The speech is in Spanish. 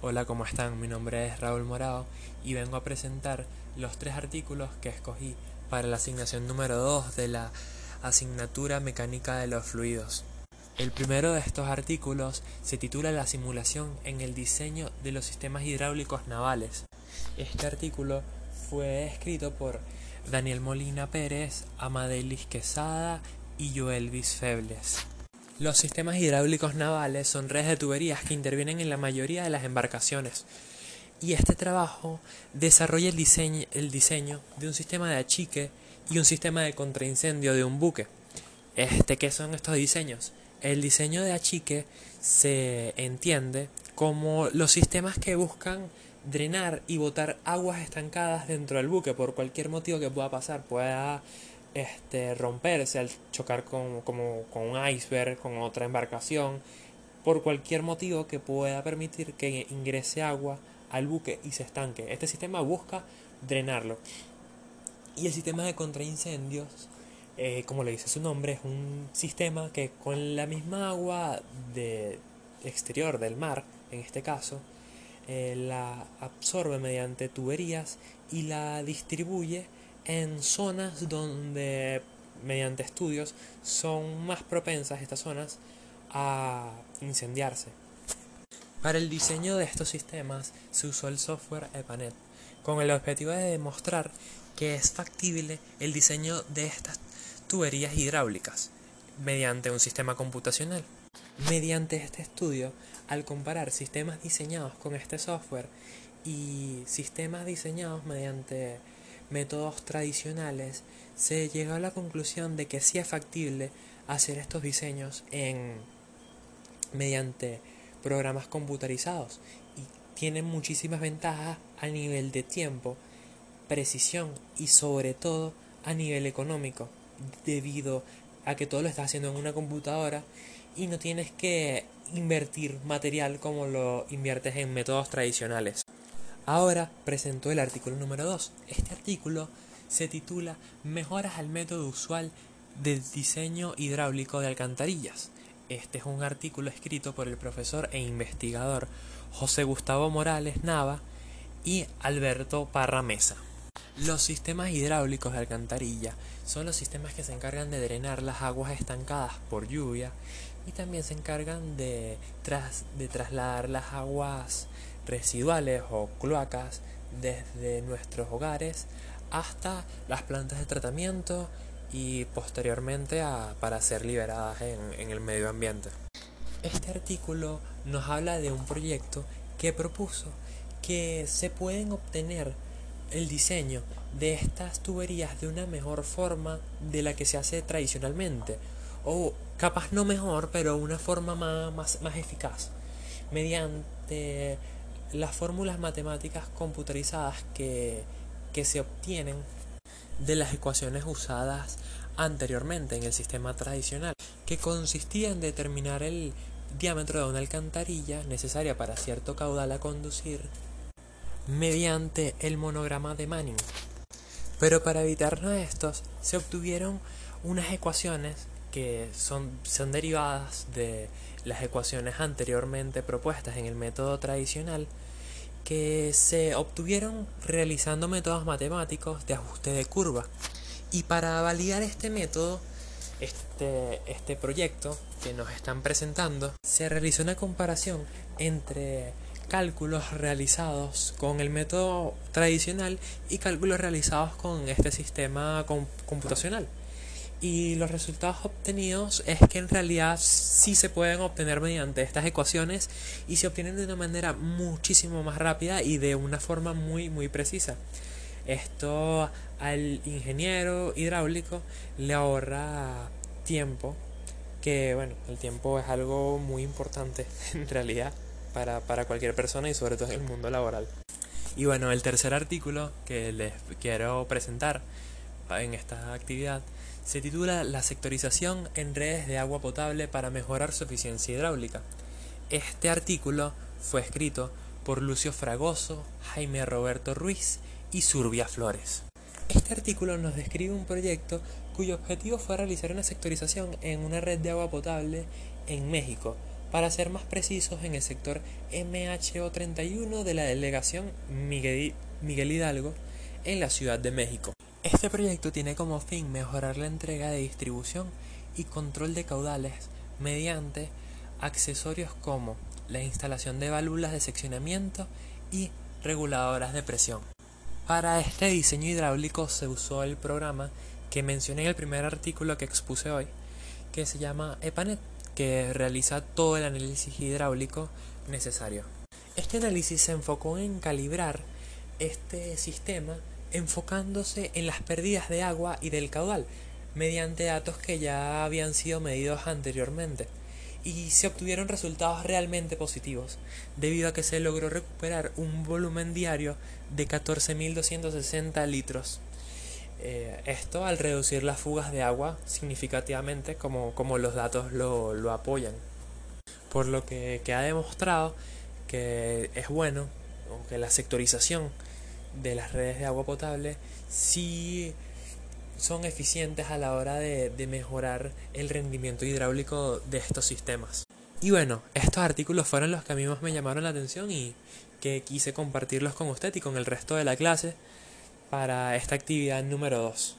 Hola, ¿cómo están? Mi nombre es Raúl Morado y vengo a presentar los tres artículos que escogí para la asignación número 2 de la asignatura Mecánica de los Fluidos. El primero de estos artículos se titula La simulación en el diseño de los sistemas hidráulicos navales. Este artículo fue escrito por Daniel Molina Pérez, Amadelis Quesada y Joelvis Febles. Los sistemas hidráulicos navales son redes de tuberías que intervienen en la mayoría de las embarcaciones. Y este trabajo desarrolla el diseño, el diseño de un sistema de achique y un sistema de contraincendio de un buque. Este, ¿Qué son estos diseños? El diseño de achique se entiende como los sistemas que buscan drenar y botar aguas estancadas dentro del buque por cualquier motivo que pueda pasar, pueda este, romperse al chocar con, como, con un iceberg, con otra embarcación, por cualquier motivo que pueda permitir que ingrese agua al buque y se estanque. Este sistema busca drenarlo. Y el sistema de contraincendios, eh, como le dice su nombre, es un sistema que con la misma agua de exterior del mar, en este caso, eh, la absorbe mediante tuberías y la distribuye en zonas donde mediante estudios son más propensas estas zonas a incendiarse. Para el diseño de estos sistemas se usó el software EPANET con el objetivo de demostrar que es factible el diseño de estas tuberías hidráulicas mediante un sistema computacional. Mediante este estudio, al comparar sistemas diseñados con este software y sistemas diseñados mediante métodos tradicionales, se llegó a la conclusión de que sí es factible hacer estos diseños en mediante programas computarizados y tienen muchísimas ventajas a nivel de tiempo, precisión y sobre todo a nivel económico, debido a que todo lo estás haciendo en una computadora y no tienes que invertir material como lo inviertes en métodos tradicionales. Ahora presento el artículo número 2. Este artículo se titula Mejoras al método usual del diseño hidráulico de alcantarillas. Este es un artículo escrito por el profesor e investigador José Gustavo Morales Nava y Alberto Parra Mesa. Los sistemas hidráulicos de alcantarilla son los sistemas que se encargan de drenar las aguas estancadas por lluvia y también se encargan de, de trasladar las aguas residuales o cloacas desde nuestros hogares hasta las plantas de tratamiento y posteriormente para ser liberadas en, en el medio ambiente. Este artículo nos habla de un proyecto que propuso que se pueden obtener el diseño de estas tuberías de una mejor forma de la que se hace tradicionalmente o capaz no mejor pero una forma más, más, más eficaz mediante las fórmulas matemáticas computarizadas que, que se obtienen de las ecuaciones usadas anteriormente en el sistema tradicional, que consistía en determinar el diámetro de una alcantarilla necesaria para cierto caudal a conducir mediante el monograma de Manning. Pero para evitarnos estos, se obtuvieron unas ecuaciones que son, son derivadas de las ecuaciones anteriormente propuestas en el método tradicional que se obtuvieron realizando métodos matemáticos de ajuste de curva. Y para validar este método, este, este proyecto que nos están presentando, se realizó una comparación entre cálculos realizados con el método tradicional y cálculos realizados con este sistema computacional y los resultados obtenidos es que en realidad sí se pueden obtener mediante estas ecuaciones y se obtienen de una manera muchísimo más rápida y de una forma muy muy precisa. Esto al ingeniero hidráulico le ahorra tiempo, que bueno, el tiempo es algo muy importante en realidad para, para cualquier persona y sobre todo en el mundo laboral. Y bueno, el tercer artículo que les quiero presentar en esta actividad se titula La sectorización en redes de agua potable para mejorar su eficiencia hidráulica. Este artículo fue escrito por Lucio Fragoso, Jaime Roberto Ruiz y Surbia Flores. Este artículo nos describe un proyecto cuyo objetivo fue realizar una sectorización en una red de agua potable en México, para ser más precisos en el sector MHO31 de la delegación Miguel Hidalgo en la Ciudad de México. Este proyecto tiene como fin mejorar la entrega de distribución y control de caudales mediante accesorios como la instalación de válvulas de seccionamiento y reguladoras de presión. Para este diseño hidráulico se usó el programa que mencioné en el primer artículo que expuse hoy, que se llama EPANET, que realiza todo el análisis hidráulico necesario. Este análisis se enfocó en calibrar este sistema enfocándose en las pérdidas de agua y del caudal, mediante datos que ya habían sido medidos anteriormente y se obtuvieron resultados realmente positivos, debido a que se logró recuperar un volumen diario de 14.260 litros. Eh, esto al reducir las fugas de agua significativamente como, como los datos lo, lo apoyan. Por lo que queda demostrado que es bueno, aunque la sectorización de las redes de agua potable sí son eficientes a la hora de, de, mejorar el rendimiento hidráulico de estos sistemas. Y bueno, estos artículos fueron los que a mí más me llamaron la atención y que quise compartirlos con usted y con el resto de la clase para esta actividad número 2.